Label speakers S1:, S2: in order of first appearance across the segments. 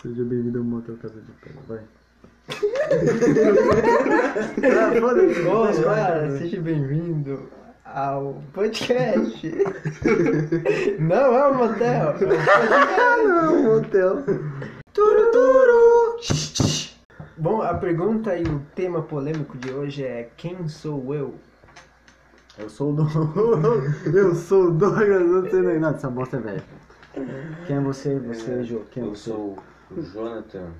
S1: Seja bem-vindo ao Motel Casa de Pedra, vai. ah, foda-se.
S2: Olá, seja bem-vindo ao podcast. Não é um motel.
S1: Ah, não, motel. Turu, turu.
S2: Bom, a pergunta e o tema polêmico de hoje é quem sou eu?
S1: Eu sou o do... Eu sou o Douglas, não sei nem nada, essa bosta é velha. Quem é você, você, Jô? Quem é
S3: eu
S1: você?
S3: sou o Jonathan,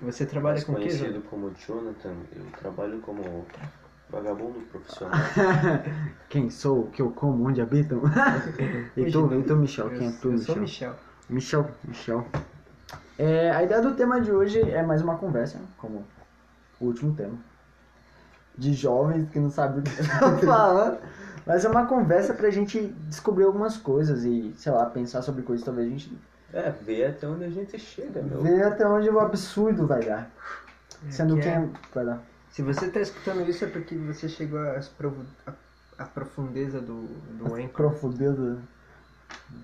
S2: Você trabalha
S3: mais
S2: com o quê,
S3: conhecido como Jonathan. Eu trabalho como vagabundo profissional.
S1: Quem sou, o que eu como, onde habitam? e tu, e tu, Michel? Quem é tu,
S2: eu sou
S1: Michel?
S2: Michel.
S1: Michel, Michel. É, a ideia do tema de hoje é mais uma conversa, como o último tema. De jovens que não sabem o que estão falando. Mas é uma conversa pra gente descobrir algumas coisas e, sei lá, pensar sobre coisas que talvez a gente
S3: É, ver até onde a gente chega, meu.
S1: ver até onde o absurdo vai dar. Sendo
S2: que
S1: quem
S2: é-
S1: vai dar.
S2: Se você tá escutando isso é porque você chegou às à profundeza do, do Anchor.
S1: Profundeza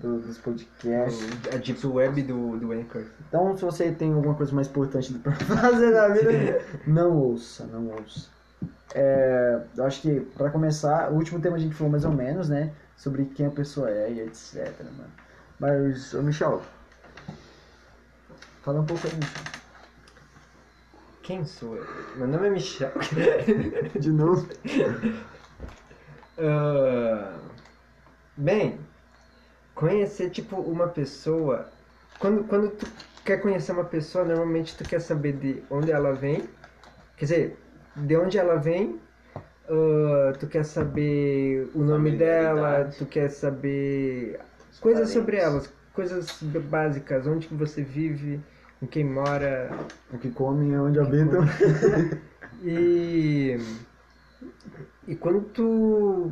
S1: do- dos podcasts.
S2: do- A deep web do, do Anchor.
S1: Então, se você tem alguma coisa mais importante pra fazer na vida, não ouça, não ouça. É, eu acho que, pra começar, o último tema a gente falou mais ou menos, né? Sobre quem a pessoa é e etc, mano. Mas, ô Michel, fala um pouco aí, Michel.
S2: Quem sou eu? Meu nome é Michel.
S1: De novo.
S2: Ah, bem, conhecer tipo uma pessoa. Quando, quando tu quer conhecer uma pessoa, normalmente tu quer saber de onde ela vem. Quer dizer, de onde ela vem. ah, tu quer saber o nome dela, tu quer saber coisas sobre
S3: Parentes.
S2: elas, coisas básicas, onde que você vive, com quem mora,
S1: O que come é onde habitam.
S2: e, e quando tu,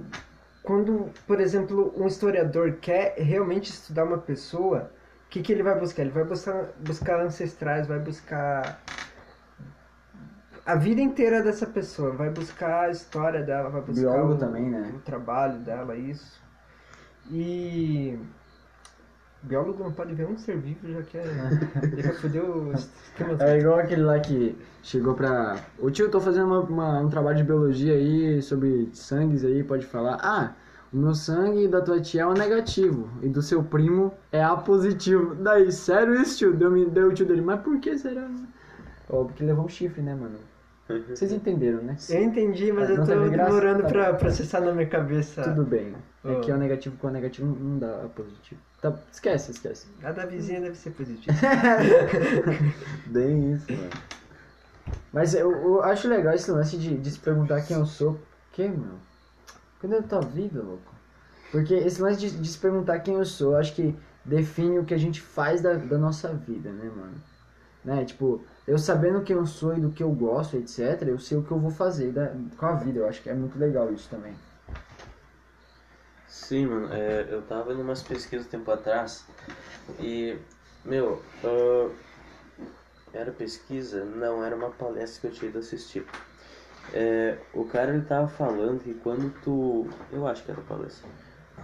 S2: quando, por exemplo, um historiador quer realmente estudar uma pessoa, o que, que ele vai buscar? Ele vai buscar, buscar ancestrais, vai buscar a vida inteira dessa pessoa, vai buscar a história dela, vai buscar
S1: Biólogo
S2: o,
S1: também, né?
S2: o trabalho dela, isso. E biólogo não pode ver um ser vivo, já que é, já o
S1: É igual aquele lá que chegou pra. Ô tio, eu tô fazendo uma- uma- um trabalho de biologia aí sobre sangues aí, pode falar. Ah, o meu sangue da tua tia é o negativo e do seu primo é A positivo. Daí, sério isso, tio? Deu, deu o tio dele, mas por que será? Ó, porque levou um chifre, né, mano? Vocês entenderam, né?
S2: Eu entendi, mas eu
S1: não
S2: tô
S1: teve graça?
S2: demorando
S1: Tá
S2: pra
S1: bom.
S2: processar na minha cabeça.
S1: Tudo bem. É
S2: Oh.
S1: que é o negativo com o negativo não dá positivo. Tá, esquece, esquece.
S2: A da vizinha deve ser positiva.
S1: Bem isso, mano. Mas eu, eu acho legal esse lance de, de se perguntar quem eu sou. Que, meu? Cadê a tua vida, louco? Porque esse lance de, de se perguntar quem eu sou, eu acho que define o que a gente faz da, da nossa vida, né, mano? Né? Tipo, eu sabendo quem eu sou e do que eu gosto, etc., eu sei o que eu vou fazer da, com a vida. Eu acho que é muito legal isso também.
S3: Sim, mano, é, eu tava vendo umas pesquisas tempo atrás e, meu, ah, era pesquisa? Não, era uma palestra que eu tinha ido assistir. É, o cara ele tava falando que quando tu. Eu acho que era palestra.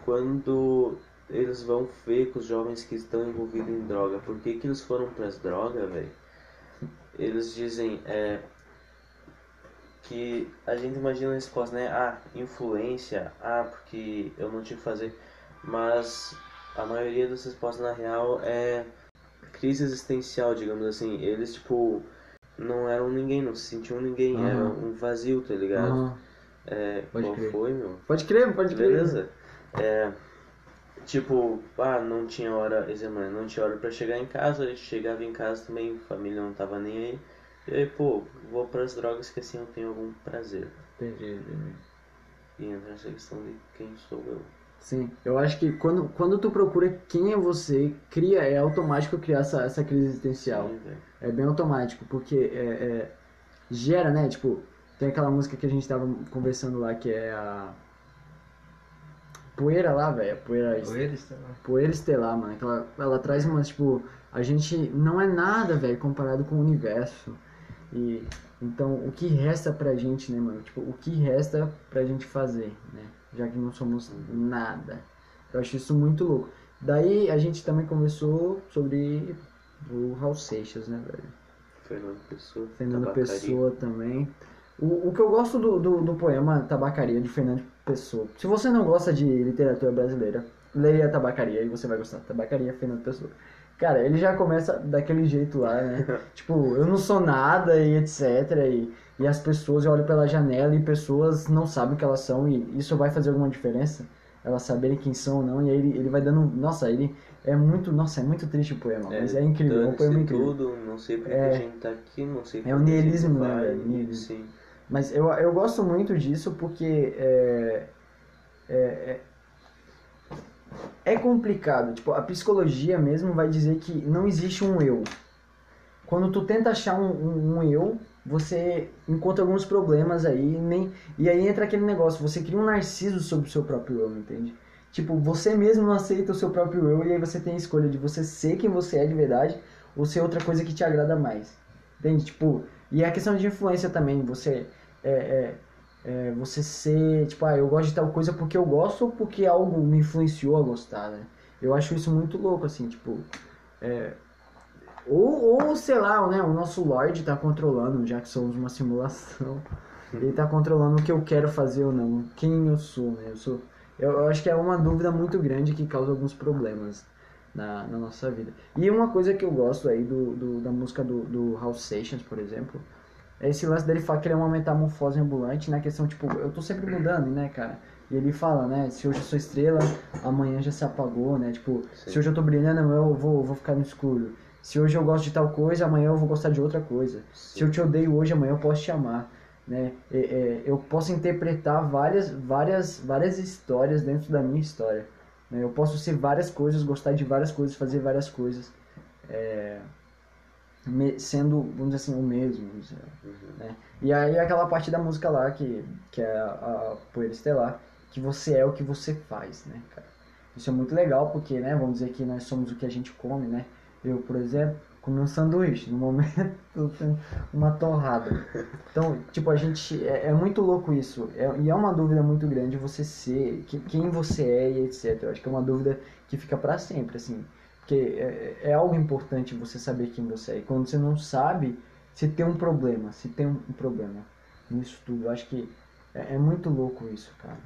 S3: Quando eles vão ver com os jovens que estão envolvidos em droga, por que, que eles foram pras drogas, velho? Eles dizem, é, que a gente imagina a resposta, né? Ah, influência, ah, porque eu não tinha que fazer. Mas a maioria das respostas na real é crise existencial, digamos assim. Eles, tipo, não eram ninguém, não se sentiam ninguém,
S1: Aham.
S3: era um vazio, tá ligado?
S1: Aham.
S3: É,
S1: Pode
S3: qual
S1: crer.
S3: foi, meu?
S1: Pode crer, pode crer.
S3: Beleza? É, tipo, ah, não tinha hora, exemplo, não tinha hora pra chegar em casa, a gente chegava em casa também, família não tava nem aí. E aí, pô, vou pras drogas que assim eu tenho algum prazer.
S1: Entendi, entendi.
S3: E entra essa questão de quem sou eu.
S1: Sim, eu acho que quando, quando tu procura quem é você, cria, é automático criar essa, essa crise existencial.
S3: Sim.
S1: É bem automático, porque é, é, gera, né? Tipo, tem aquela música que a gente tava conversando lá, que é a. Poeira lá, velho. Poeira,
S2: sei lá.
S1: Poeira Estelar, mano. Ela, ela traz uma, tipo, a gente não é nada, velho, comparado com o universo. E então o que resta pra gente, né, mano? Tipo, o que resta pra gente fazer, né? Já que não somos nada. Eu acho isso muito louco. Daí a gente também conversou sobre O Raul Seixas, né, velho?
S3: Fernando Pessoa.
S1: Fernando. Pessoa também. O, o que eu gosto do, do, do poema Tabacaria, de Fernando Pessoa. Se você não gosta de literatura brasileira, leia Tabacaria e você vai gostar. Tabacaria, Fernando Pessoa. Cara, ele já começa daquele jeito lá, né? tipo, eu não sou nada e etc. E, e as pessoas, eu olho pela janela e pessoas não sabem o que elas são e isso vai fazer alguma diferença? Elas saberem quem são ou não. E aí ele, ele vai dando. Nossa, ele é muito. Nossa, é muito triste o poema, mas é incrível. É um poema incrível.
S3: tudo, não sei porque
S1: É.
S3: a gente tá aqui, não sei
S1: É o niilismo, né, velho?
S3: Sim.
S1: Mas eu, eu gosto muito disso porque é, é, é, é complicado. Tipo, a psicologia mesmo vai dizer que não existe um eu. Quando tu tenta achar um, um, um eu, você encontra alguns problemas aí, nem, e aí entra aquele negócio, você cria um narciso sobre o seu próprio eu, entende? Tipo, você mesmo não aceita o seu próprio eu e aí você tem a escolha de você ser quem você é de verdade ou ser outra coisa que te agrada mais. Entende? Tipo, e a questão de influência também, você é, é, é, você ser, tipo, ah, eu gosto de tal coisa porque eu gosto ou porque algo me influenciou a gostar, né? Eu acho isso muito louco, assim, tipo, é, ou, ou, sei lá, né, o nosso Lorde tá controlando, já que somos uma simulação, ele tá controlando o que eu quero fazer ou não, quem eu sou, né? Eu sou, eu, eu acho que é uma dúvida muito grande que causa alguns problemas na, na nossa vida. E uma coisa que eu gosto aí do, do da música do, do House Sessions, por exemplo, é esse lance dele falar que ele é uma metamorfose ambulante na questão, tipo, eu tô sempre mudando, né, cara? E ele fala, né, se hoje eu sou estrela, amanhã já se apagou, né? Tipo,
S3: Sim.
S1: se hoje eu tô brilhando, amanhã eu vou, vou ficar no escuro. Se hoje eu gosto de tal coisa, amanhã eu vou gostar de outra coisa. Se eu te odeio hoje, amanhã eu posso te amar. Né? É, é, eu posso interpretar várias, várias, várias histórias dentro da minha história. Né? Eu posso ser várias coisas, gostar de várias coisas, fazer várias coisas. é, me- sendo, vamos dizer assim, o mesmo.
S3: Uhum.
S1: né? E aí aquela parte da música lá, que, que é a, a Poeira Estelar, que você é o que você faz, né, cara? Isso é muito legal porque, né, vamos dizer que nós somos o que a gente come, né? Eu, por exemplo, comi um sanduíche, no momento uma torrada. Então, tipo, a gente, é, é muito louco isso. É- e é uma dúvida muito grande você ser, que- quem você é e etc. Eu acho que é uma dúvida que fica pra sempre, assim. Porque é, é algo importante você saber quem você é. E quando você não sabe, você tem um problema. Se tem um problema nisso tudo. Eu acho que é, é muito louco isso, cara.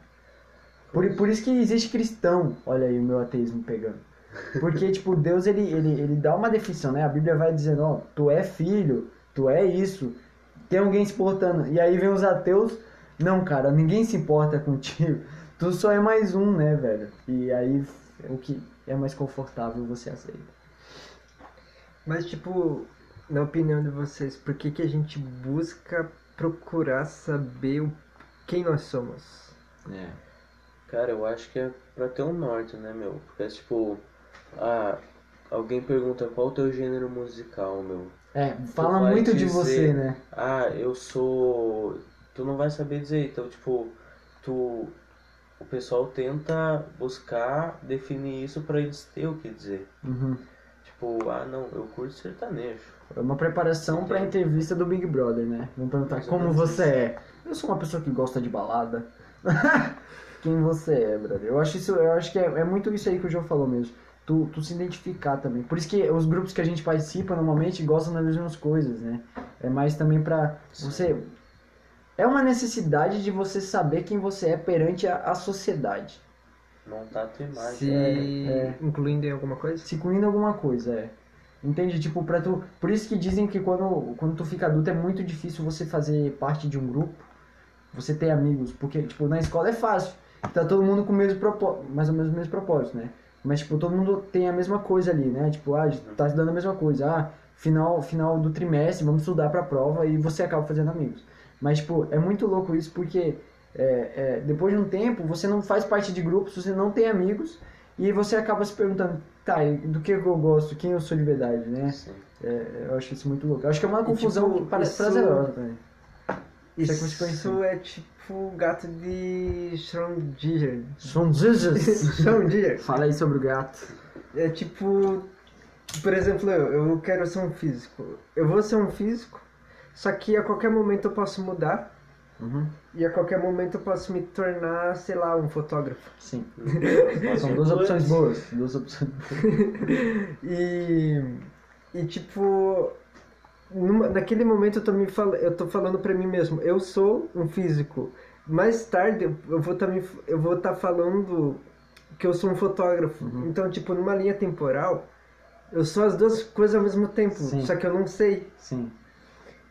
S1: Por, por isso que existe cristão. Olha aí o meu ateísmo pegando. Porque, tipo, Deus, ele, ele, ele dá uma definição, né? A Bíblia vai dizendo, ó, tu é filho, tu é isso. Tem alguém se importando. E aí vem os ateus, não, cara, ninguém se importa contigo. Tu só é mais um, né, velho? E aí, o que é mais confortável você aceita.
S2: Mas, tipo, na opinião de vocês, por que, que a gente busca procurar saber o- quem nós somos?
S1: É.
S3: Cara, eu acho que é pra ter um norte, né, meu? Porque é tipo, ah, alguém pergunta qual o teu gênero musical, meu.
S1: É, fala muito de
S3: dizer-
S1: você, né?
S3: Ah, eu sou. Tu não vai saber dizer, então, tipo, tu. O pessoal tenta buscar definir isso pra eles ter o que dizer.
S1: Uhum.
S3: Tipo, ah, não, eu curto sertanejo.
S1: É uma preparação pra entrevista do Big Brother, né? Vamos perguntar
S3: Mais ou
S1: como você é. Eu sou uma pessoa que gosta de balada. Quem você é, brother? Eu acho isso, eu acho que é, é muito isso aí que o João falou mesmo. Tu, tu se identificar também. Por isso que os grupos que a gente participa normalmente gostam das mesmas coisas, né? É mais também pra você. É uma necessidade de você saber quem você é perante a, a sociedade.
S3: Montar a tua imagem.
S2: Se
S1: é, é.
S2: incluindo em alguma coisa?
S1: Se incluindo alguma coisa, é. Entende? Tipo, pra tu. Por isso que dizem que quando, quando tu fica adulto é muito difícil você fazer parte de um grupo, você ter amigos. Porque, tipo, na escola é fácil. Tá todo mundo com o mesmo propósito, mais ou menos o mesmo propósito, né? Mas, tipo, todo mundo tem a mesma coisa ali, né? Tipo, ah, tá estudando a mesma coisa. Ah, final, final do trimestre, vamos estudar pra prova e você acaba fazendo amigos. Mas, tipo, é muito louco isso porque é, é, depois de um tempo você não faz parte de grupos, você não tem amigos e você acaba se perguntando, tá, e do que eu gosto, quem eu sou de verdade, né? É, eu acho isso muito louco. Eu acho que é uma
S2: E,
S1: confusão
S2: tipo,
S1: que parece
S2: isso-
S1: prazerosa também. Isso é
S2: Isso é tipo o gato de Schrödinger. Schrödinger.
S1: Fala aí sobre o gato.
S2: É tipo, por exemplo, eu, eu quero ser um físico. Eu vou ser um físico, só que a qualquer momento eu posso mudar
S1: Uhum.
S2: e a qualquer momento eu posso me tornar, sei lá, um fotógrafo.
S1: Sim. São duas opções boas. Duas opções boas.
S2: E E tipo, numa, naquele momento eu tô, me fal, eu tô falando pra mim mesmo, eu sou um físico. Mais tarde eu vou estar vou estar falando que eu sou um fotógrafo. Então, tipo, numa linha temporal, eu sou as duas coisas ao mesmo tempo,
S1: Sim.
S2: só que eu não sei.
S1: Sim.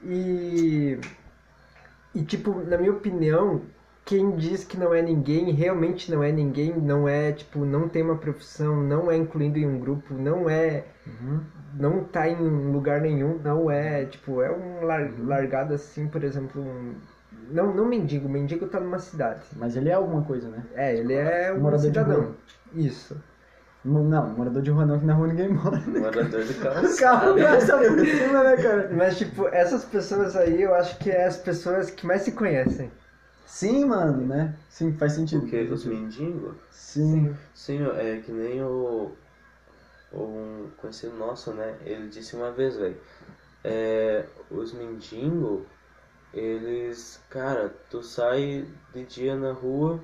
S2: E e tipo, na minha opinião, quem diz que não é ninguém, realmente não é ninguém, não é, tipo, não tem uma profissão, não é incluído em um grupo, não é
S1: Uhum.
S2: não tá em lugar nenhum, não é, tipo, é um lar- largado assim, por exemplo, um não, não mendigo, mendigo tá numa cidade.
S1: Mas ele é alguma coisa, né?
S2: É, ele é um
S1: Morador de
S2: cidadão.
S1: rua.
S2: Isso.
S1: Não, morador de rua não, que na rua ninguém mora. Né?
S3: Morador de
S1: O
S3: calça.
S1: carro passa por cima, né, cara?
S2: Mas tipo, essas pessoas aí, eu acho que é as pessoas que mais se conhecem.
S1: Sim, mano, né? Sim, faz sentido.
S3: Porque os mendigos,
S1: Sim.
S3: sim, meu, é que nem o. Um conhecido nosso, né? Ele disse uma vez, velho. É, os mendigos, eles. Cara, tu sai de dia na rua,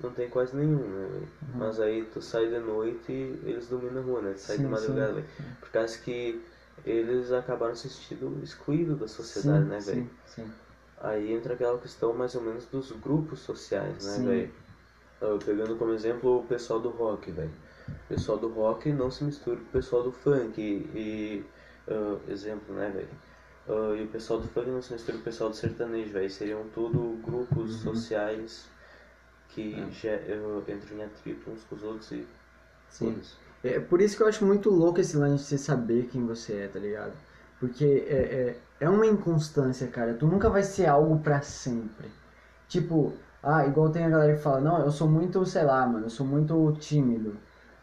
S3: não tem quase nenhum, né, velho? Mas aí tu sai de noite e eles dominam a rua, né? Tu sai de
S1: Sim,
S3: madrugada,
S1: sim.
S3: velho. Por causa que eles acabaram se sentindo excluídos da sociedade,
S1: sim,
S3: né, velho?
S1: sim, sim.
S3: Aí entra aquela questão mais ou menos dos grupos sociais, né, velho? Pegando como exemplo o pessoal do rock, velho. O pessoal do rock não se mistura com o pessoal do funk e... ah, exemplo, né, velho? Ah, e o pessoal do funk não se mistura com o pessoal do sertanejo, velho. Seriam tudo grupos
S1: Uhum.
S3: sociais que
S1: É.
S3: já, ah, entram em atrito uns com os outros e...
S1: Sim.
S3: foda-se.
S1: É por isso que eu acho muito louco esse lance de você saber quem você é, tá ligado? Porque é, é, é uma inconstância, cara. Tu nunca vai ser algo pra sempre. Tipo, ah, igual tem a galera que fala, não, eu sou muito, sei lá, mano, eu sou muito tímido.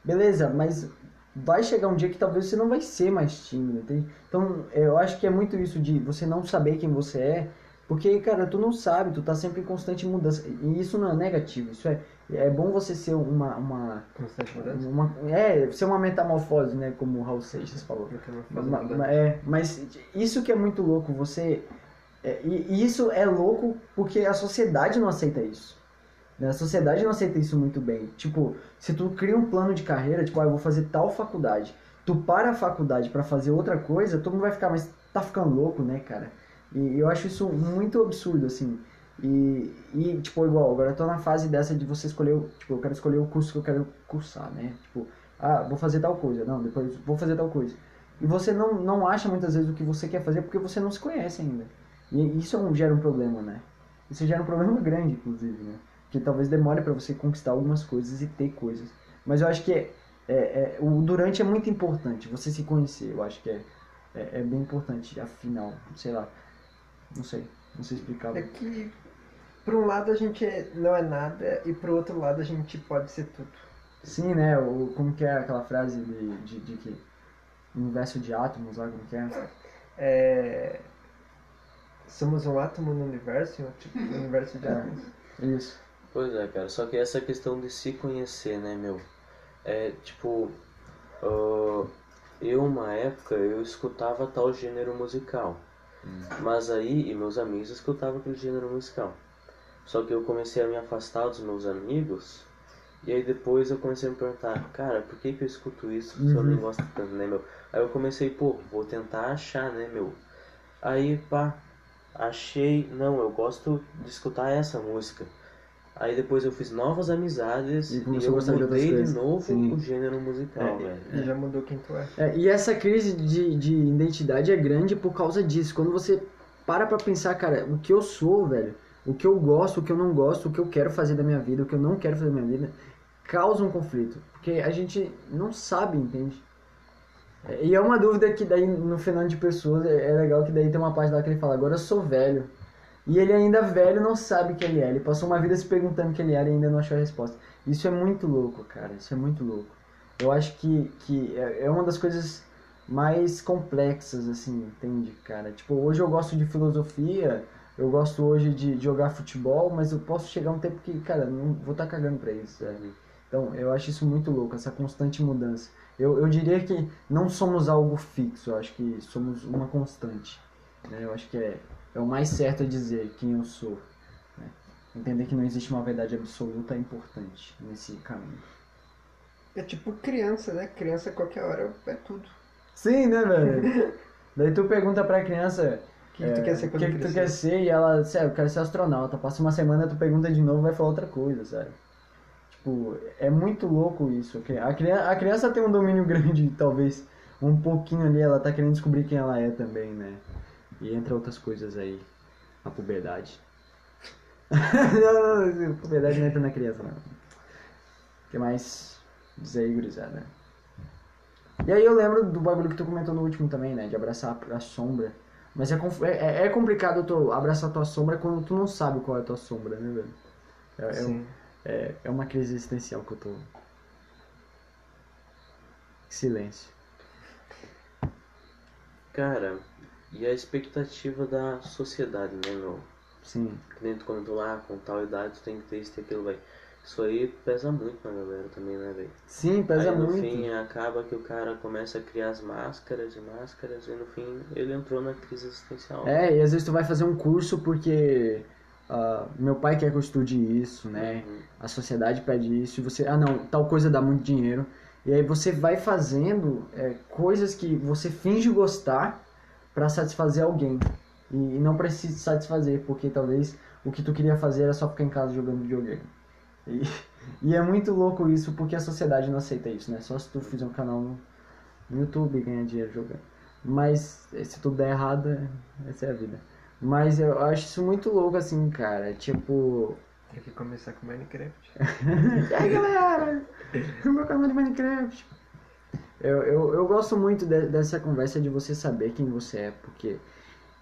S1: Beleza, mas vai chegar um dia que talvez você não vai ser mais tímido, entende? Então, eu acho que é muito isso de você não saber quem você é, porque, cara, tu não sabe, tu tá sempre em constante mudança. E isso não é negativo, isso é, é bom você ser uma, uma,
S2: Constante mudança.
S1: uma, é, ser uma metamorfose, né? Como o Raul Seixas falou. É, mas isso que é muito louco, você. é, e isso é louco porque a sociedade não aceita isso. né? A sociedade não aceita isso muito bem. Tipo, se tu cria um plano de carreira, tipo, ah, eu vou fazer tal faculdade. Tu para a faculdade pra fazer outra coisa, todo mundo vai ficar, mas tá ficando louco, né, cara? E eu acho isso muito absurdo, assim. E, e, tipo, igual, agora eu tô na fase dessa de você escolher, tipo, eu quero escolher o curso que eu quero cursar, né? Tipo, ah, vou fazer tal coisa, não, depois vou fazer tal coisa. E você não, não acha muitas vezes o que você quer fazer porque você não se conhece ainda. E isso é gera um problema, né? Isso gera um problema grande, inclusive, né? Que talvez demore pra você conquistar algumas coisas e ter coisas. Mas eu acho que é, é, é- o durante é muito importante, você se conhecer. Eu acho que é, é, é bem importante, afinal, sei lá. Não sei, não sei explicar.
S2: É que, por um lado, a gente é- não é nada e por outro lado, a gente pode ser tudo.
S1: Sim, né? O, como que é aquela frase de, de, de que universo de átomos lá, como que é?
S2: É, Somos um átomo no universo, tipo, um universo de
S1: É.
S2: átomos.
S1: Isso.
S3: Pois é, cara. Só que essa questão de se conhecer, né, meu? É tipo. ah, eu, uma época, eu escutava tal gênero musical. Mas aí, e meus amigos escutavam aquele gênero musical. Só que eu comecei a me afastar dos meus amigos. E aí depois eu comecei a me perguntar, cara, por que, que eu escuto isso se eu
S1: Uhum.
S3: nem gosto tanto, né, meu? Aí eu comecei, pô, vou tentar achar, né, meu? Aí, pá, achei, não, eu gosto de escutar essa música. Aí depois eu fiz novas amizades
S1: E
S3: e,
S1: começou a
S3: eu
S1: de
S3: mudei de
S1: coisas.
S3: novo
S1: Sim.
S3: o gênero musical,
S1: É,
S3: velho.
S2: E já mudou quem tu é.
S1: É, e essa crise de, de identidade é grande por causa disso. Quando você para pra pensar, cara, o que eu sou, velho, o que eu gosto, o que eu não gosto, o que eu quero fazer da minha vida, o que eu não quero fazer da minha vida, causa um conflito. Porque a gente não sabe, entende? É, E é uma dúvida que daí no Fernando de Pessoas é é legal que daí tem uma parte lá que ele fala, agora eu sou velho. E ele ainda velho não sabe quem ele é. Ele passou uma vida se perguntando quem ele era e ainda não achou a resposta. Isso é muito louco, cara. Isso é muito louco. Eu acho que, que é é uma das coisas mais complexas, assim, entende, cara? Tipo, hoje eu gosto de filosofia, eu gosto hoje de jogar futebol, mas eu posso chegar um tempo que, cara, não vou estar cagando pra isso, sabe? Então, eu acho isso muito louco, essa constante mudança. Eu, eu diria que não somos algo fixo, eu acho que somos uma constante. Né? Eu acho que é, é o mais certo a dizer quem eu sou. né? Entender que não existe uma verdade absoluta é importante nesse caminho.
S2: É tipo criança, né? Criança qualquer hora é tudo.
S1: Sim, né, velho? Daí tu pergunta pra criança.
S2: O que, que tu quer ser quando
S1: que, que tu quer ser? E ela, sério, eu quero ser astronauta. Passa uma semana, tu pergunta de novo, vai falar outra coisa, sabe? Tipo, é muito louco isso. A criança, a criança tem um domínio grande, talvez, um pouquinho ali, ela tá querendo descobrir quem ela é também, né? E entre outras coisas aí, a puberdade. não, não, a puberdade não entra na criança, não. O que mais diz aí, gurizada? E aí eu lembro do bagulho que tu comentou no último também, né? De abraçar a sombra. Mas é, conf- é, é complicado tu abraçar a tua sombra quando tu não sabe qual é a tua sombra, né, velho? É, é,
S2: Sim.
S1: é, é uma crise existencial que eu tô. Silêncio.
S3: Cara, e a expectativa da sociedade, né, meu?
S1: Sim.
S3: Que nem tu comentou lá, com tal idade tu tem que ter isso e aquilo, velho. Isso aí pesa muito na galera também, né, velho?
S1: Sim, pesa
S3: aí no
S1: muito.
S3: fim acaba que o cara começa a criar as máscaras e máscaras e no fim ele entrou na crise existencial.
S1: É, e às vezes tu vai fazer um curso porque ah, meu pai quer que eu estude isso, né?
S3: Uhum.
S1: A sociedade pede isso e você, ah não, tal coisa dá muito dinheiro. E aí você vai fazendo é, coisas que você finge gostar pra satisfazer alguém. E, e não precisa satisfazer, porque talvez o que tu queria fazer era só ficar em casa jogando videogame. E, e é muito louco isso, porque a sociedade não aceita isso, né? Só se tu fizer um canal no, no YouTube e ganhar dinheiro jogando. Mas eh, se tudo der errado, é- essa é a vida. Mas eu acho isso muito louco, assim, cara. Tipo,
S2: Tem que começar com Minecraft.
S1: e aí galera, meu canal de Minecraft. Eu, eu, eu gosto muito de- dessa conversa de você saber quem você é, porque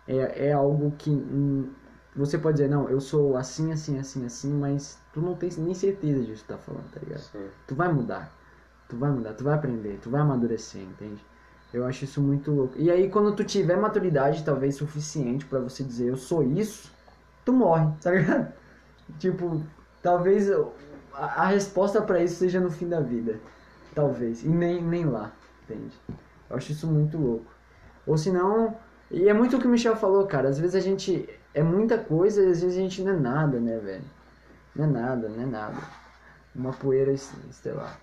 S1: é, é algo que hum, você pode dizer, não, eu sou assim, assim, assim, assim, mas tu não tem nem certeza disso que tu tá falando, tá ligado?
S3: Sim.
S1: Tu vai mudar, tu vai mudar, tu vai aprender, tu vai amadurecer, entende? Eu acho isso muito louco. E aí quando tu tiver maturidade, talvez suficiente pra você dizer, eu sou isso, tu morre, tá ligado? Tipo, talvez a, a resposta pra isso seja no fim da vida. Talvez. E nem, nem lá, entende? Eu acho isso muito louco. Ou senão. E é muito o que o Michel falou, cara. Às vezes a gente. É muita coisa e às vezes a gente não é nada, né, velho? Não é nada, não é nada. Uma poeira es- estelar.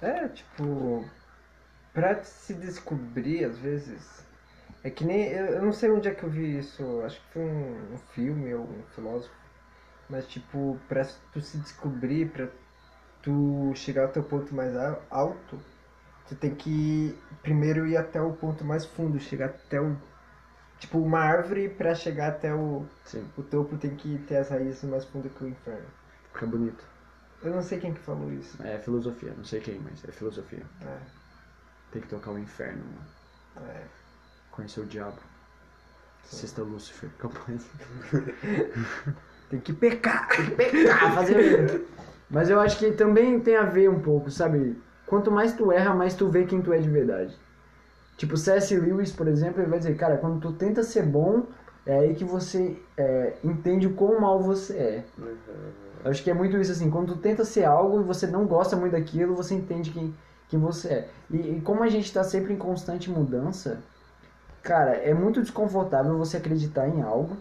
S2: É, tipo, pra se descobrir, às vezes, é que nem, eu, eu não sei onde é que eu vi isso, acho que foi um, um filme ou um filósofo, mas tipo, pra tu se descobrir, pra tu chegar ao teu ponto mais alto, tu tem que primeiro ir até o ponto mais fundo, chegar até o, tipo, uma árvore pra chegar até o,
S1: Sim,
S2: o topo tem que ter as raízes mais fundas que o inferno.
S1: fica bonito.
S2: Eu não sei quem que falou isso.
S1: É filosofia, não sei quem, mas é filosofia.
S2: É,
S1: Tem que tocar o inferno, mano.
S2: é.
S1: Conhecer o diabo. Sexta Lúcifer, capaz.
S2: Tem que pecar!
S1: pecar, fazer. Mas eu acho que também tem a ver um pouco, sabe? Quanto mais tu erra, mais tu vê quem tu é de verdade. Tipo, C.S. Lewis, por exemplo, ele vai dizer, cara, quando tu tenta ser bom, é aí que você é, entende o quão mal você é.
S3: Uhum.
S1: Eu acho que é muito isso assim, quando tu tenta ser algo e você não gosta muito daquilo, você entende quem, quem você é. E, e como a gente tá sempre em constante mudança, cara, é muito desconfortável você acreditar em algo,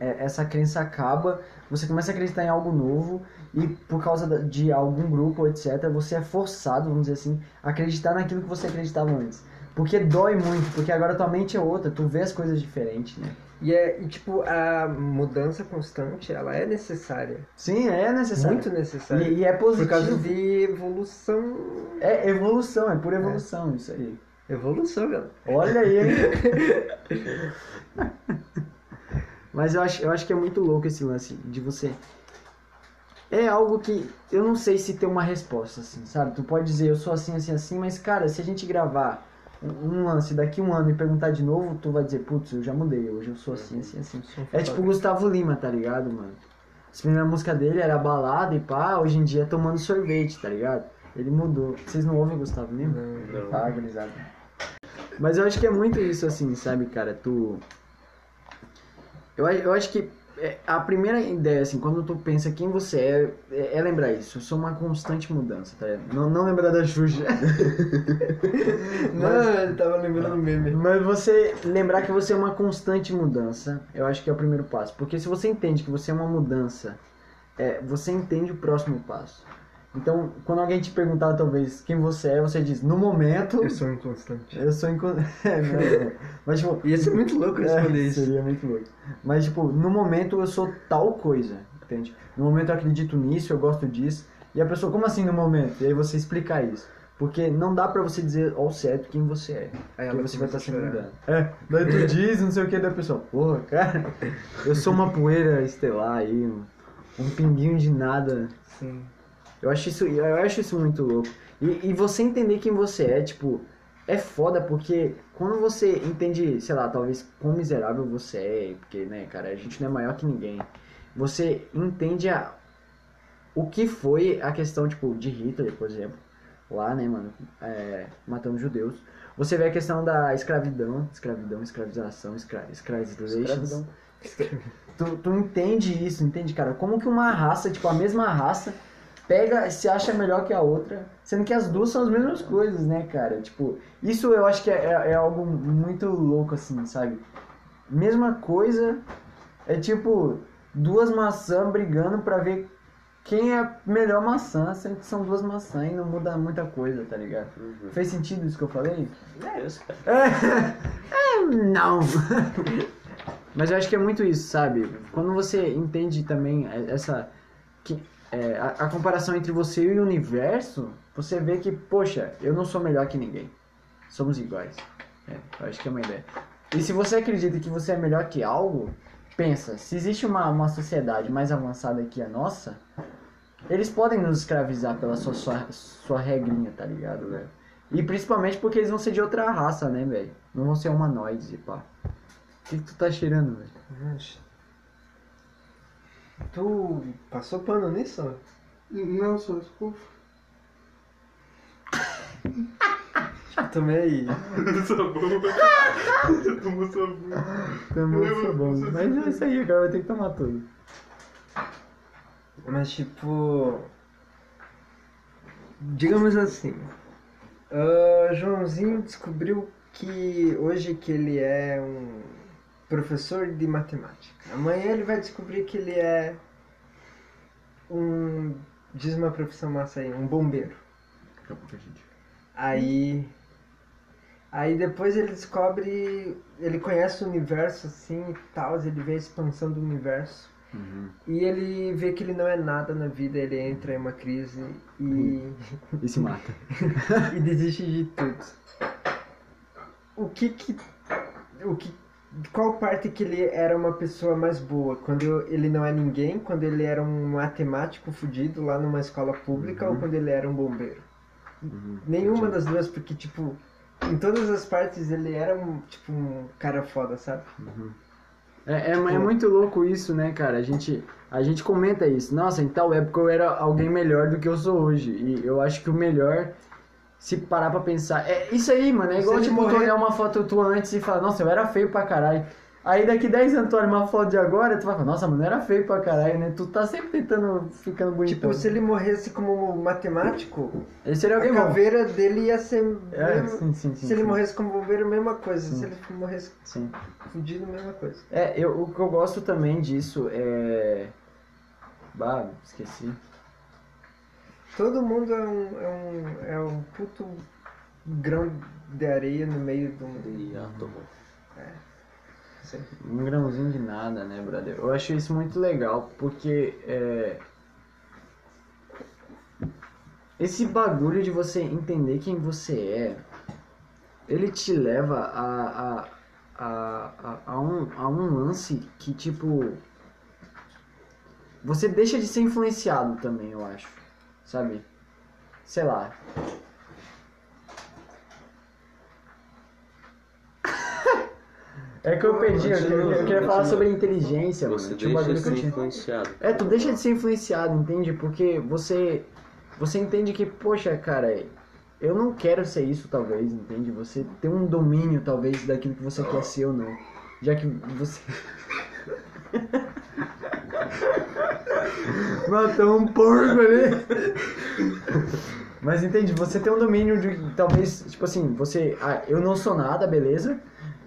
S1: essa crença acaba, você começa a acreditar em algo novo e por causa de algum grupo, etc., você é forçado, vamos dizer assim, a acreditar naquilo que você acreditava antes. Porque dói muito, porque agora tua mente é outra, tu vê as coisas diferentes, né?
S2: E é, e, tipo, a mudança constante, ela é necessária.
S1: Sim, é necessário.
S2: Muito necessária.
S1: E, e é positivo.
S2: por causa de evolução.
S1: É evolução, é por evolução isso aí.
S2: Evolução, galera.
S1: Olha aí, hein? Mas eu acho, eu acho que é muito louco esse lance de você. É algo que eu não sei se tem uma resposta, assim, sabe? Tu pode dizer eu sou assim, assim, assim, mas cara, se a gente gravar um, lance daqui um ano e perguntar de novo, tu vai dizer, putz, eu já mudei, hoje eu sou assim, assim, assim. É tipo o Gustavo Lima, tá ligado, mano? A primeira música dele era balada e pá, hoje em dia é tomando sorvete, tá ligado? Ele mudou. Vocês não ouvem Gustavo Lima?
S2: Não.
S3: Não.
S1: Ah, gurizada. Mas eu acho que é muito isso, assim, sabe, cara? Tu. Eu, eu acho que é, a primeira ideia, assim, quando tu pensa quem você é, é, é lembrar isso. Eu sou uma constante mudança, tá ligado? Não, não lembrar da Xuxa.
S2: Não, ele tava lembrando do meme.
S1: Mas você lembrar que você é uma constante mudança, eu acho que é o primeiro passo. Porque se você entende que você é uma mudança, é, você entende o próximo passo. Então, quando alguém te perguntar, talvez, quem você é, você diz, no momento,
S2: Eu sou inconstante.
S1: eu sou incon... é, não. Mas, tipo,
S2: Ia ser muito louco responder
S1: é,
S2: isso.
S1: Seria muito louco. Mas, tipo, no momento eu sou tal coisa, entende? No momento eu acredito nisso, eu gosto disso. E a pessoa, como assim no momento? E aí você explicar isso. Porque não dá pra você dizer ao certo quem você é.
S2: Aí ela
S1: você vai estar sempre
S2: chorar.
S1: mudando. É, daí tu diz, não sei o que, da pessoa, porra, cara, eu sou uma poeira estelar aí, um, um pinguinho de nada.
S2: Sim.
S1: Eu acho isso, eu acho isso muito louco. E, e você entender quem você é, tipo, é foda porque quando você entende, sei lá, talvez quão miserável você é, porque, né, cara, a gente não é maior que ninguém. Você entende a, o que foi a questão, tipo, de Hitler, por exemplo. Lá, né, mano, é, matando judeus. Você vê a questão da escravidão, escravidão, escravização, escra, escravization. Tu, tu entende isso, entende, cara? Como que uma raça, tipo, a mesma raça, pega e se acha melhor que a outra, sendo que as duas são as mesmas coisas, né, cara? Tipo, isso eu acho que é, é- é algo muito louco, assim, sabe? Mesma coisa, é tipo duas maçãs brigando pra ver quem é a melhor maçã, sendo que são duas maçãs e não muda muita coisa, tá ligado?
S3: Uhum.
S1: Fez sentido isso que eu falei?
S3: É isso, cara.
S1: É, não. Mas eu acho que é muito isso, sabe? Quando você entende também essa que, é, a, a comparação entre você e o universo, você vê que, poxa, eu não sou melhor que ninguém. Somos iguais. É, eu acho que é uma ideia. E se você acredita que você é melhor que algo, pensa, se existe uma, uma sociedade mais avançada que a nossa, eles podem nos escravizar pela sua, sua, sua regrinha, tá ligado, velho? E principalmente porque eles vão ser de outra raça, né, velho? Não vão ser humanoides e pá. O que, que tu tá cheirando, velho?
S2: Tu passou pano nisso?
S4: Não, só escova.
S2: Tomei.
S4: Sabão. Tomou sabão.
S1: Foi bom. Mas é isso aí, cara. Vai ter que tomar tudo.
S2: Mas tipo. Digamos assim. ah, Joãozinho descobriu que hoje que ele é um professor de matemática. Amanhã ele vai descobrir que ele é um. Diz uma profissão massa aí, um bombeiro.
S1: Daqui a pouco a gente.
S2: Aí. Aí depois ele descobre. Ele conhece o universo assim e tal, ele vê a expansão do universo.
S1: Uhum.
S2: E ele vê que ele não é nada na vida, ele entra em uma crise e,
S1: E se mata.
S2: e desiste de tudo. O que que. O que. Qual parte que ele era uma pessoa mais boa? Quando ele não é ninguém, quando ele era um matemático fudido lá numa escola pública ou quando ele era um bombeiro?
S1: Uhum.
S2: Nenhuma das duas, porque tipo, em todas as partes ele era um, tipo, um cara foda, sabe?
S1: É, é,
S2: Tipo-
S1: é muito louco isso, né, cara? A gente, a gente comenta isso. Nossa, em tal época eu era alguém melhor do que eu sou hoje. E eu acho que o melhor, se parar pra pensar. É isso aí, mano. É
S2: Se
S1: igual
S2: ele
S1: tipo, tu
S2: morrer-
S1: olhar uma foto tua antes e falar, nossa, eu era feio pra caralho. Aí daqui 10 anos tu olha uma foto de agora, tu vai falar, nossa, mano, eu era feio pra caralho, né? Tu tá sempre tentando ficando bonitão.
S2: Tipo, se ele morresse como matemático,
S1: Ele seria
S2: a
S1: alguém bom.
S2: caveira dele ia ser.
S1: É, sim, sim, sim.
S2: se ele morresse como bombeiro, mesma coisa. Se ele morresse
S1: Sim.
S2: fudido, mesma coisa.
S1: É, eu, o que eu gosto também disso é. Bah, esqueci.
S2: Todo mundo é um, é um, é um puto grão de areia no meio de um.
S3: E átomo.
S2: Sei.
S1: Um grãozinho de nada, né, brother? Eu acho isso muito legal, porque é... esse bagulho de você entender quem você é, ele te leva a, a, a, a, a um, a um lance que, tipo, você deixa de ser influenciado também, eu acho, sabe? Sei lá. É que eu perdi, eu, eu- eu queria falar sobre inteligência, mano.
S3: Você
S1: um
S3: deixa de ser influenciado.
S1: É, tu deixa de ser influenciado, entende? Porque você você entende que, poxa, cara, eu não quero ser isso, talvez, entende? Você tem um domínio, talvez, daquilo que você quer ser ou não. Já que você. Matou um porco ali. Mas entende, você tem um domínio de, talvez, tipo assim, você, ah, eu não sou nada, beleza?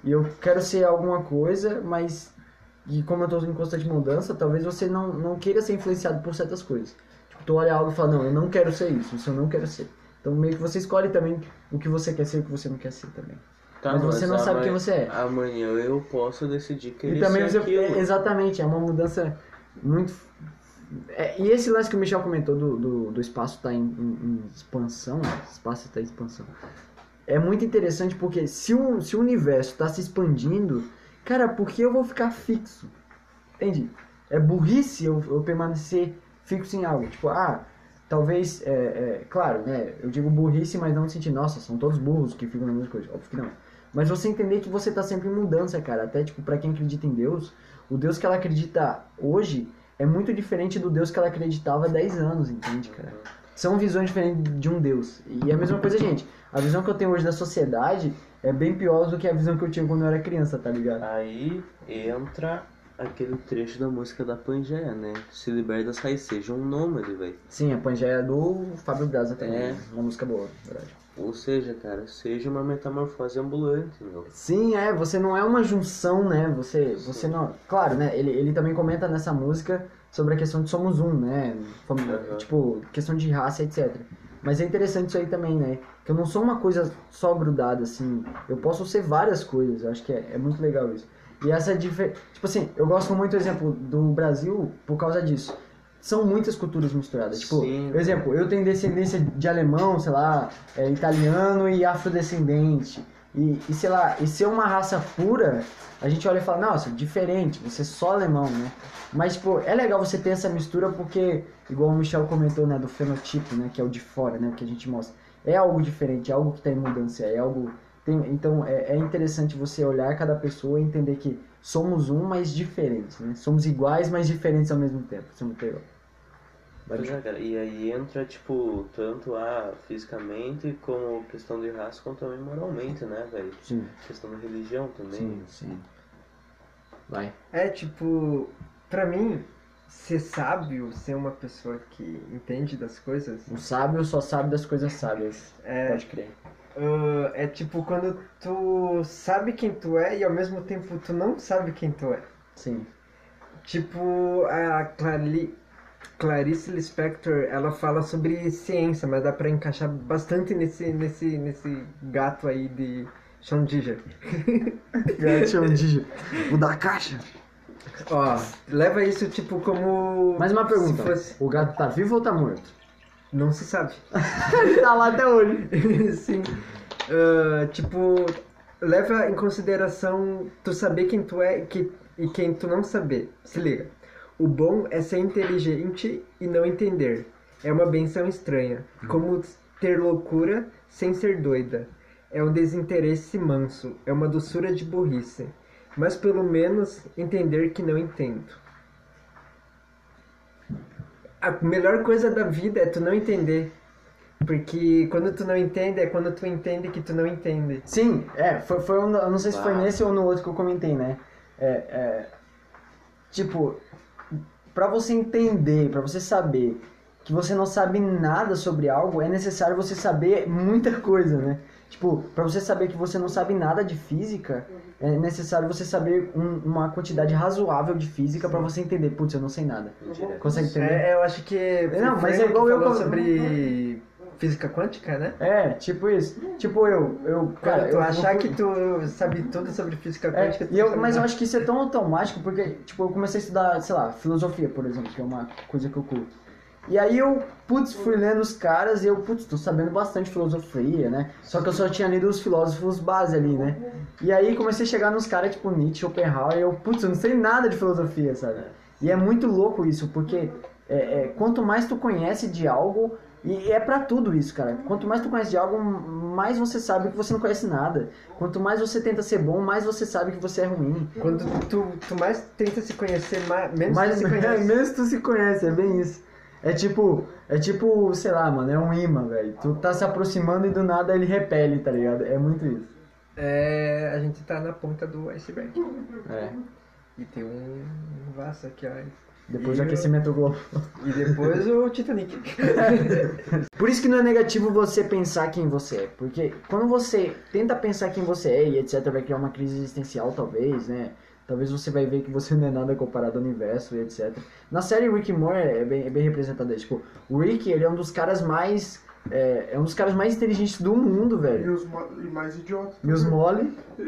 S1: E eu quero ser alguma coisa, mas e como eu tô em constante mudança, talvez você não, não queira ser influenciado por certas coisas. Tipo, tu olha algo e fala, não, eu não quero ser isso, isso eu não quero ser. Então meio que você escolhe também o que você quer ser e o que você não quer ser também.
S3: Tá,
S1: Mas você não sabe quem você é.
S3: Amanhã eu posso decidir que
S1: E também você. é, exatamente, é uma mudança muito. É, e esse lance que o Michel comentou do, do, do espaço estar em, em- em expansão, né? espaço está em expansão. É muito interessante porque se o, se o universo está se expandindo, cara, por que eu vou ficar fixo? Entende? É burrice eu, eu permanecer fixo em algo. Tipo, ah, talvez, é, é, claro, né? Eu digo burrice, mas não no sentido, nossa, são todos burros que ficam na mesma coisa. Óbvio que não. Mas você entender que você tá sempre em mudança, cara. Até, tipo, pra quem acredita em Deus, o Deus que ela acredita hoje é muito diferente do Deus que ela acreditava há 10 anos, entende, cara? São visões diferentes de um Deus. E é a mesma coisa, gente. A visão que eu tenho hoje da sociedade é bem pior do que a visão que eu tinha quando eu era criança, tá ligado?
S3: Aí entra aquele trecho da música da Pangeia, né? Se liberte das raízes, seja um nômade, velho.
S1: Sim, a Pangeia é do Fábio Braza também.
S3: É.
S1: né? Uma música boa, verdade.
S3: Ou seja, cara, seja uma metamorfose ambulante, meu.
S1: Sim, é, você não é uma junção, né? Você, você não. Claro, né? Ele, ele também comenta nessa música sobre a questão de somos um, né?
S3: Aham.
S1: Tipo, questão de raça, etc. Mas é interessante isso aí também, né? Que eu não sou uma coisa só grudada, assim. Eu posso ser várias coisas. Eu acho que é, é muito legal isso. E essa diferença. Tipo assim, eu gosto muito, exemplo, do Brasil por causa disso. São muitas culturas misturadas. Tipo,
S3: Sim.
S1: por exemplo, eu tenho descendência de alemão, sei lá, é, italiano e afrodescendente. E, e sei lá, e ser uma raça pura, a gente olha e fala, nossa, diferente, você é só alemão, né? Mas, tipo, é legal você ter essa mistura porque, igual o Michel comentou, né, do fenotipo, né, que é o de fora, né, que a gente mostra. É algo diferente, é algo que tá em mudança, é algo... Tem, então, é, é interessante você olhar cada pessoa e entender que somos um, mas diferentes, né? Somos iguais, mas diferentes ao mesmo tempo. Isso é muito legal.
S3: Pois é, cara. E aí entra, tipo, tanto a fisicamente como questão de raça, como também moralmente, né, velho?
S1: Sim,
S3: Questão da religião também.
S1: sim, sim. Vai.
S2: É tipo, pra mim, ser sábio, ser uma pessoa que entende das coisas,
S1: O sábio só sabe das coisas sábias.
S2: é,
S1: Pode crer.
S2: Ah, é tipo quando tu sabe quem tu é e ao mesmo tempo tu não sabe quem tu é.
S1: Sim.
S2: Tipo, a Clari... Clarice Lispector, ela fala sobre ciência, mas dá pra encaixar bastante nesse, nesse, nesse gato aí de Sean Giger.
S1: Gatinho Digi. O da caixa.
S2: Ó, leva isso tipo como...
S1: Mais uma pergunta.
S2: Se fosse...
S1: O gato tá vivo ou tá morto?
S2: Não se sabe.
S1: Ele tá lá até hoje.
S2: Sim. Ah, tipo, leva em consideração tu saber quem tu é que- e quem tu não saber. Se liga. O bom é ser inteligente e não entender. É uma benção estranha. Como ter loucura sem ser doida. É um desinteresse manso. É uma doçura de burrice. Mas pelo menos entender que não entendo. A melhor coisa da vida é tu não entender. Porque quando tu não entende, é quando tu entende que tu não entende.
S1: Sim, é, foi, foi um, eu não sei se foi
S3: Uau.
S1: nesse ou no outro que eu comentei, né? É, é, tipo, pra você entender, pra você saber que você não sabe nada sobre algo, é necessário você saber muita coisa, né? Tipo, pra você saber que você não sabe nada de física, é necessário você saber um- uma quantidade razoável de física pra você entender, putz, eu não sei nada.
S3: Mentira.
S1: Consegue entender?
S2: É, eu acho que.
S1: Não, mas é igual eu
S2: falou
S1: com-
S2: sobre física quântica, né?
S1: É, tipo isso. Tipo eu, eu,
S2: Cara,
S1: cara,
S2: tu
S1: eu,
S2: achar
S1: eu-
S2: que tu sabe tudo sobre física
S1: É,
S2: quântica. tu
S1: e eu, mas eu acho que isso é tão automático porque, tipo, eu comecei a estudar, sei lá, filosofia, por exemplo, que é uma coisa que eu curto. E aí eu, putz, fui lendo os caras e eu, putz, tô sabendo bastante filosofia, né? Só que eu só tinha lido os filósofos base ali, né? E aí comecei a chegar nos caras tipo Nietzsche, Schopenhauer, e eu, putz, eu não sei nada de filosofia, sabe? E é muito louco isso, porque é, é, quanto mais tu conhece de algo, e é pra tudo isso, cara. Quanto mais tu conhece de algo, mais você sabe que você não conhece nada. Quanto mais você tenta ser bom, mais você sabe que você é ruim.
S2: Quando tu, tu mais tenta se conhecer, mais, menos
S1: Mas
S2: tu se conhece.
S1: menos tu se conhece, é bem isso. É tipo, é tipo, sei lá, mano, é um imã, velho. Tu tá se aproximando e do nada ele repele, tá ligado? É muito isso.
S2: É, a gente tá na ponta do iceberg.
S1: É.
S2: E tem um vaso aqui, ó.
S1: Depois
S2: E
S1: do
S2: o-
S1: aquecimento global.
S2: E depois o Titanic.
S1: Por isso que não é negativo você pensar quem você é. Porque quando você tenta pensar quem você é e etc, vai criar uma crise existencial, talvez, né? Talvez você vai ver que você não é nada comparado ao universo e etc. Na série Rick and Morty é bem, é bem representado isso. Tipo, o Rick, ele é um dos caras mais... É, é um dos caras mais inteligentes do mundo,
S4: E,
S1: velho.
S4: os mo- e mais idiotas.
S1: E os mole...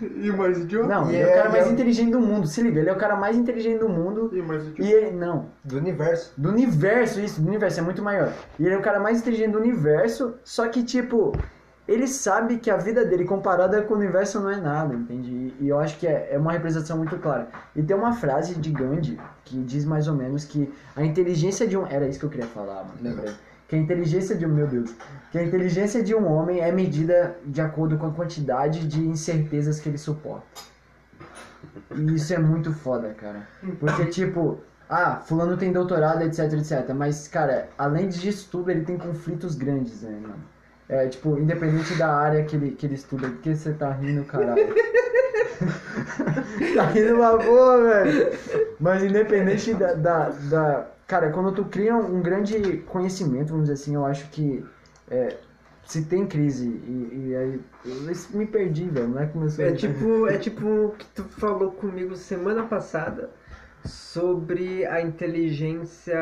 S4: E mais idiotas.
S1: Não,
S2: E
S1: ele é o cara
S2: e
S1: mais
S2: é-
S1: inteligente do mundo. Se liga, ele é o cara mais inteligente do mundo.
S4: E mais
S1: E
S4: idiotas.
S1: ele... Não,
S2: Do universo.
S1: Do universo, isso, do universo, é muito maior. E ele é o cara mais inteligente do universo, só que, tipo, ele sabe que a vida dele comparada com o universo não é nada, entende? E, eu acho que é, é uma representação muito clara. E tem uma frase de Gandhi que diz mais ou menos que a inteligência de um. Era isso que eu queria falar, mano, lembrei. Que a inteligência de um. Meu Deus. Que a inteligência de um homem é medida de acordo com a quantidade de incertezas que ele suporta. E isso é muito foda, cara. Porque, tipo, ah, fulano tem doutorado, etc, etc. Mas, cara, além disso tudo, ele tem conflitos grandes, né, mano? É, tipo, independente da área que ele, que ele estuda. Por que você tá rindo, caralho? tá rindo uma boa, velho. Mas independente da, da, da- Cara, quando tu cria um grande conhecimento, vamos dizer assim, eu acho que... é, se tem crise e, e aí... Eu me perdi, velho. Não é começou
S2: É tipo, é tipo o que tu falou comigo semana passada sobre a inteligência.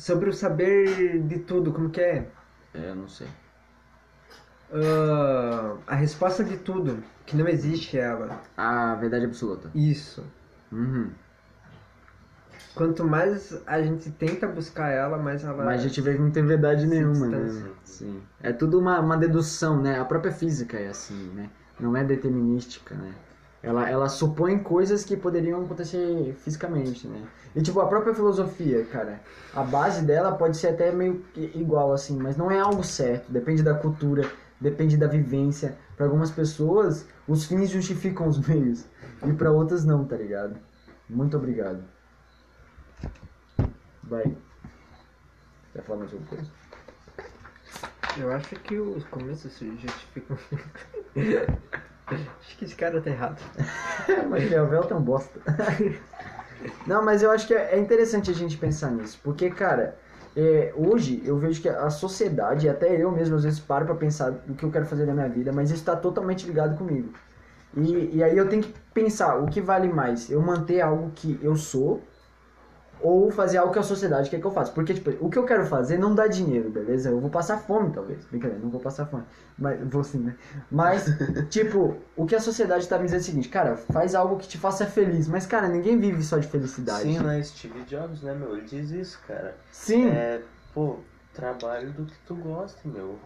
S2: Sobre o saber de tudo, como que é?
S1: É, eu não sei.
S2: Ah, a resposta de tudo, que não existe ela.
S1: A verdade absoluta.
S2: Isso.
S1: Uhum.
S2: Quanto mais a gente tenta buscar ela, mais ela.
S1: Mas a gente vê que não tem verdade nenhuma, né? Sim. É tudo uma, uma dedução, né? A própria física é assim, né? Não é determinística, né? Ela, ela supõe coisas que poderiam acontecer fisicamente, né? E tipo, a própria filosofia, cara, a base dela pode ser até meio que igual, assim, mas não é algo certo. Depende da cultura, depende da vivência. Para algumas pessoas, os fins justificam os meios. E para outras não, tá ligado? Muito obrigado. Vai. Quer falar mais alguma coisa?
S2: Eu acho que os começos se justificam. acho que esse cara tá errado.
S1: Mas Leovel é um bosta. Não, mas eu acho que é é interessante a gente pensar nisso. Porque, cara, é, hoje eu vejo que a sociedade, até eu mesmo às vezes paro pra pensar o que eu quero fazer na minha vida, mas isso tá totalmente ligado comigo. E, e aí eu tenho que pensar o que vale mais, eu manter algo que eu sou ou fazer algo que a sociedade quer que eu faça. Porque, tipo, o que eu quero fazer não dá dinheiro, beleza? Eu vou passar fome, talvez. Brincadeira, não vou passar fome. Mas, vou sim, né? Mas, tipo, o que a sociedade tá me dizendo é o seguinte, cara, faz algo que te faça feliz. Mas, cara, ninguém vive só de felicidade.
S3: Sim, né? Steve Jobs, né, meu? Ele diz isso, cara.
S1: Sim,
S3: É, pô, trabalho do que tu gosta, meu.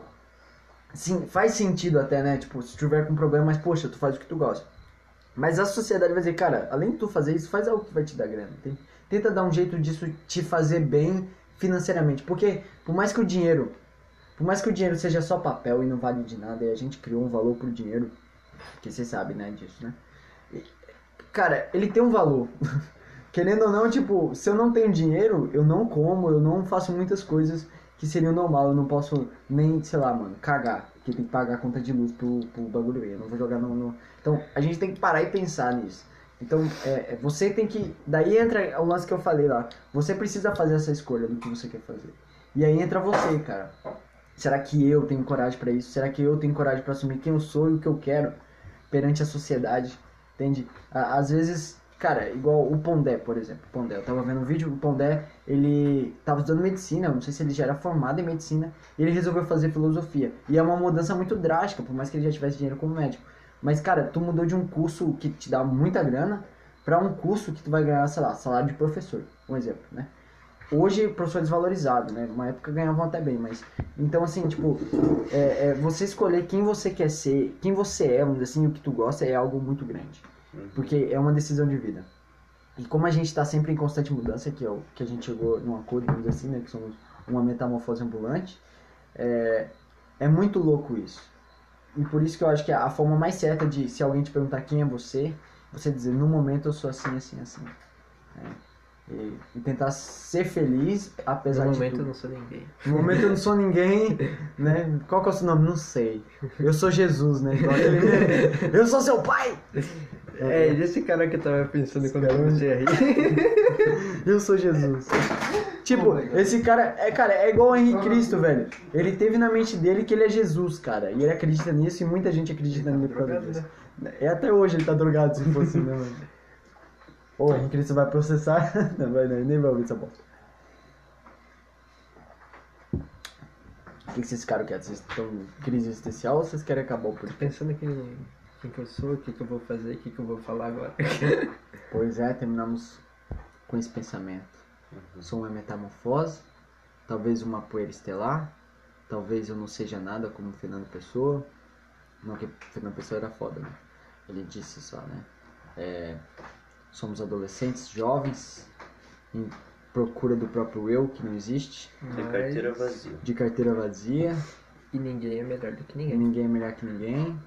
S1: sim, faz sentido até, né? Tipo, se tiver com problema, mas, poxa, tu faz o que tu gosta. Mas a sociedade vai dizer, cara, além de tu fazer isso, faz algo que vai te dar grana. Tem- Tenta dar um jeito disso te fazer bem financeiramente. Porque, por mais que o dinheiro, por mais que o dinheiro seja só papel e não vale de nada, e a gente criou um valor pro dinheiro, que você sabe, né, disso, né? E, cara, ele tem um valor. Querendo ou não, tipo, se eu não tenho dinheiro, eu não como, eu não faço muitas coisas que seriam normal. Eu não posso nem, sei lá, mano, cagar. Porque tem que pagar a conta de luz pro, pro bagulho. Eu não vou jogar no, no- Então, a gente tem que parar e pensar nisso. Então, é, é, você tem que. Daí entra o lance que eu falei lá. Você precisa fazer essa escolha do que você quer fazer. E aí entra você, cara. Será que eu tenho coragem pra isso? Será que eu tenho coragem pra assumir quem eu sou e o que eu quero perante a sociedade? Entende? Às vezes, cara, igual o Pondé, por exemplo. Pondé, eu tava vendo um vídeo, o Pondé, ele tava estudando medicina, não sei se ele já era formado em medicina, e ele resolveu fazer filosofia. E é uma mudança muito drástica, por mais que ele já tivesse dinheiro como médico. Mas, cara, tu mudou de um curso que te dá muita grana pra um curso que tu vai ganhar, sei lá, salário de professor, um exemplo, né? Hoje professor desvalorizado, né? Numa época ganhavam até bem, mas. Então, assim, tipo, é, é, você escolher quem você quer ser, quem você é, vamos dizer assim, o que tu gosta, é algo muito grande. Porque é uma decisão de vida. E como a gente está sempre em constante mudança, que é o que a gente chegou num acordo, vamos dizer assim, né? Que somos uma metamorfose ambulante, é, é muito louco isso. E por isso que eu acho que a forma mais certa de, se alguém te perguntar quem é você, você dizer, no momento eu sou assim, assim, assim. né? E, e tentar ser feliz, apesar
S2: No
S1: de
S2: momento
S1: tudo.
S2: eu não sou ninguém.
S1: No momento eu não sou ninguém, né? Qual que é o seu nome? Não sei. Eu sou Jesus, né? Eu sou seu pai!
S2: É, esse cara que eu tava pensando quando eu comecei a rir.
S1: Eu sou Jesus. Tipo,
S2: Oh
S1: esse cara, é, cara, é igual o Henrique Cristo, velho. Ele teve na mente dele que ele é Jesus, cara. E ele acredita nisso e muita gente acredita nele por causa disso. E até hoje ele tá drogado, se fosse, né, mano? Ô, o Henrique Cristo vai processar. Não, vai, não, nem vai ouvir essa bosta. O que, que vocês caras querem? Vocês estão em crise existencial ou vocês querem acabar o podcast?
S2: pensando quem, quem que eu sou, o que, que eu vou fazer, o que, que eu vou falar agora.
S1: Pois é, terminamos com esse pensamento. Sou uma metamorfose, talvez uma poeira estelar, talvez eu não seja nada como Fernando Pessoa. Não que Fernando Pessoa era foda, né? Ele disse só, né? É, somos adolescentes, jovens, em procura do próprio eu, que não existe,
S3: De carteira vazia.
S1: de carteira vazia,
S2: E ninguém é melhor do que
S1: e
S2: ninguém.
S1: ninguém é melhor que ninguém,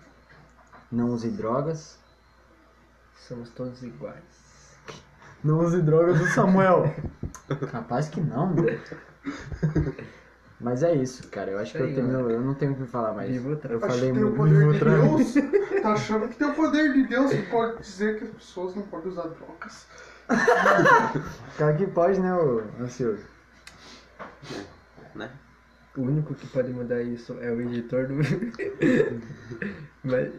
S1: não use drogas.
S2: Somos todos iguais.
S1: Não use drogas do Samuel. Capaz que não, mano. Mas é isso, cara. Eu acho que eu, tenho, eu não tenho o que falar mais. Eu.
S4: Acho
S1: falei
S4: que tem o
S1: muito.
S4: poder de. Deus. Tá achando que tem o poder de Deus e pode dizer que as pessoas não podem usar drogas.
S1: Cara que pode, né, ô ansioso?
S3: Né?
S2: O único que pode mudar isso é o editor do. Mas.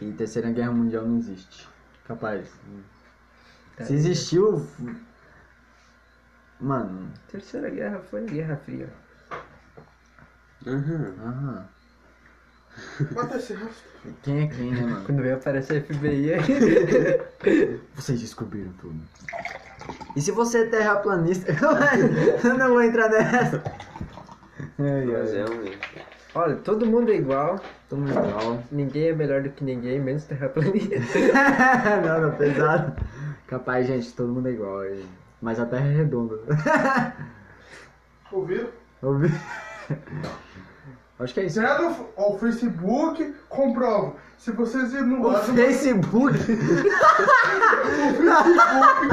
S1: E Terceira Guerra Mundial não existe. Capaz.
S2: tá,
S1: Se existiu. Mano.
S2: Terceira guerra foi Guerra Fria.
S3: Uhum.
S1: Aham.
S4: Certo.
S1: Quem é quem, né, mano?
S2: Quando veio aparecer a FBI.
S1: Vocês descobriram tudo. E se você é terraplanista. eu não vou entrar nessa. Ai,
S3: Mas
S1: ai.
S3: é um.
S2: Olha, todo mundo é igual.
S1: Todo mundo igual.
S2: Ninguém é melhor do que ninguém, menos terraplanista.
S1: não, não, pesado. Capaz, gente, todo mundo é igual. aí. Mas a Terra é redonda.
S4: Ouviram?
S1: Ouvi? Acho que é isso.
S4: Zero ao Facebook comprova. Se vocês no
S1: O
S4: lado do
S1: Facebook.
S4: Facebook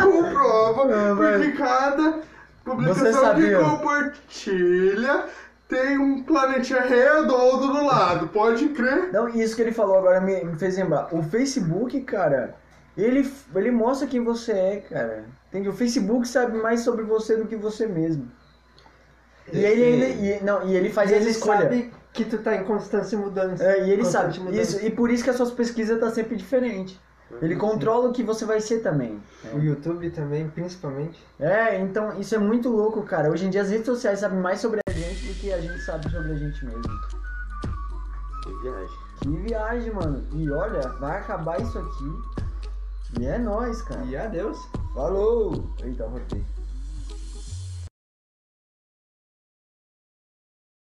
S4: comprova,
S1: Ah,
S4: porque cada
S1: Você
S4: publicação que
S1: sabia?
S4: compartilha tem um planetinha redondo do lado. Pode crer?
S1: Não, isso que ele falou agora me, me fez lembrar. O Facebook, cara, ele, ele mostra quem você é, cara. Entende? O Facebook sabe mais sobre você do que você mesmo. E ele ainda. E, não, e ele faz
S2: E
S1: as
S2: ele
S1: escolhas.
S2: sabe que tu tá em constância mudança.
S1: É, e ele sabe.
S2: Mudança.
S1: Isso, e por isso que as suas pesquisas tá sempre diferente. Ele controla o que você vai ser também.
S2: O YouTube também, principalmente.
S1: É, então isso é muito louco, cara. Hoje em dia as redes sociais sabem mais sobre a gente do que a gente sabe sobre a gente mesmo.
S3: Que viagem.
S1: Que viagem, mano. E olha, vai acabar isso aqui. E é nóis, cara.
S2: E adeus.
S1: Falou! Eita, rotei.